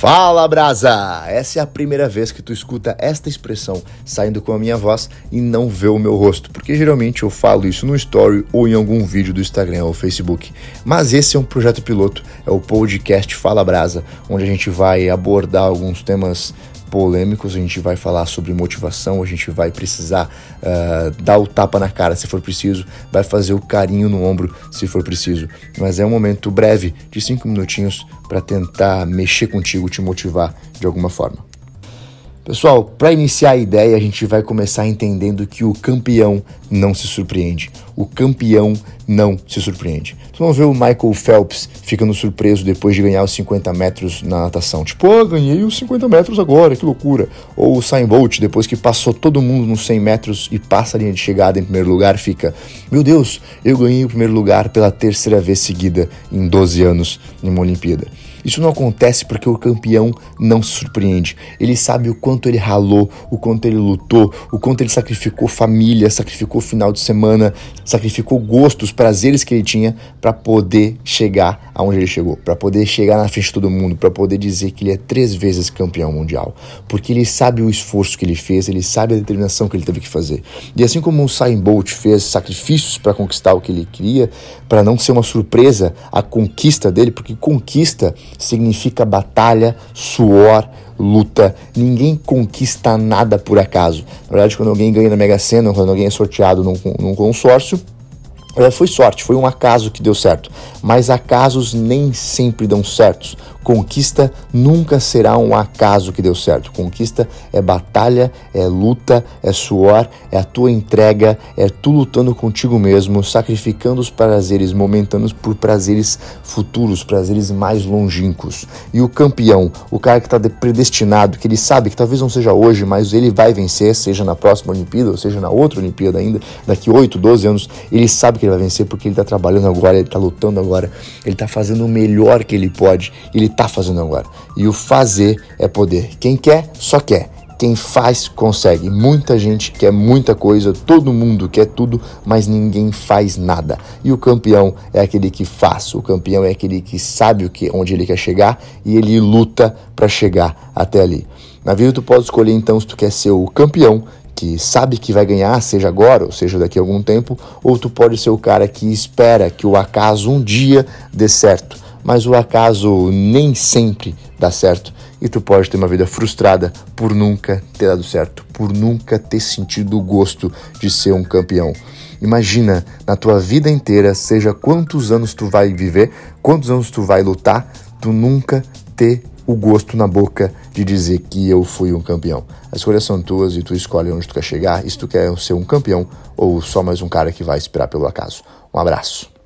Fala Brasa! Essa é a primeira vez que tu escuta esta expressão saindo com a minha voz e não vê o meu rosto, porque geralmente eu falo isso no story ou em algum vídeo do Instagram ou Facebook. Mas esse é um projeto piloto, é o podcast Fala Brasa, onde a gente vai abordar alguns temas polêmicos, a gente vai falar sobre motivação, a gente vai precisar uh, dar o tapa na cara se for preciso, vai fazer o carinho no ombro se for preciso. Mas é um momento breve, de cinco minutinhos, para tentar mexer contigo, te motivar de alguma forma. Pessoal, para iniciar a ideia, a gente vai começar entendendo que o campeão não se surpreende. O campeão não se surpreende. Tu não vê o Michael Phelps ficando surpreso depois de ganhar os 50 metros na natação. Tipo, oh, ganhei os 50 metros agora, que loucura. Ou o Usain Bolt, depois que passou todo mundo nos 100 metros e passa a linha de chegada em primeiro lugar, fica, meu Deus, eu ganhei o primeiro lugar pela terceira vez seguida em 12 anos em uma Olimpíada. Isso não acontece porque o campeão não se surpreende. Ele sabe o quanto ele ralou, o quanto ele lutou, o quanto ele sacrificou família, sacrificou final de semana, sacrificou gostos, prazeres que ele tinha para poder chegar aonde ele chegou, para poder chegar na frente de todo mundo, para poder dizer que ele é três vezes campeão mundial. Porque ele sabe o esforço que ele fez, ele sabe a determinação que ele teve que fazer. E assim como o Usain Bolt fez sacrifícios para conquistar o que ele queria, para não ser uma surpresa a conquista dele, porque conquista significa batalha, suor, luta. Ninguém conquista nada por acaso. Na verdade, quando alguém ganha na Mega Sena, quando alguém é sorteado num, num consórcio, é, foi sorte, foi um acaso que deu certo. Mas acasos nem sempre dão certos. Conquista nunca será um acaso que deu certo. Conquista é batalha, é luta, é suor, é a tua entrega, é tu lutando contigo mesmo, sacrificando os prazeres momentâneos por prazeres futuros, prazeres mais longínquos. E o campeão, o cara que está predestinado, que ele sabe que talvez não seja hoje, mas ele vai vencer, seja na próxima Olimpíada, ou seja na outra Olimpíada ainda, daqui 8, 12 anos, ele sabe que ele vai vencer porque ele está trabalhando agora, ele está lutando agora, ele está fazendo o melhor que ele pode, ele está fazendo agora. E o fazer é poder. Quem quer, só quer. Quem faz, consegue. Muita gente quer muita coisa, todo mundo quer tudo, mas ninguém faz nada. E o campeão é aquele que faz. O campeão é aquele que sabe o que, onde ele quer chegar e ele luta para chegar até ali. Na vida tu pode escolher então se tu quer ser o campeão que sabe que vai ganhar, seja agora ou seja daqui a algum tempo, ou tu pode ser o cara que espera que o acaso um dia dê certo mas o acaso nem sempre dá certo e tu pode ter uma vida frustrada por nunca ter dado certo, por nunca ter sentido o gosto de ser um campeão. Imagina na tua vida inteira, seja quantos anos tu vai viver, quantos anos tu vai lutar, tu nunca ter o gosto na boca de dizer que eu fui um campeão. As escolhas são tuas e tu escolhe onde tu quer chegar, se tu quer ser um campeão ou só mais um cara que vai esperar pelo acaso. Um abraço.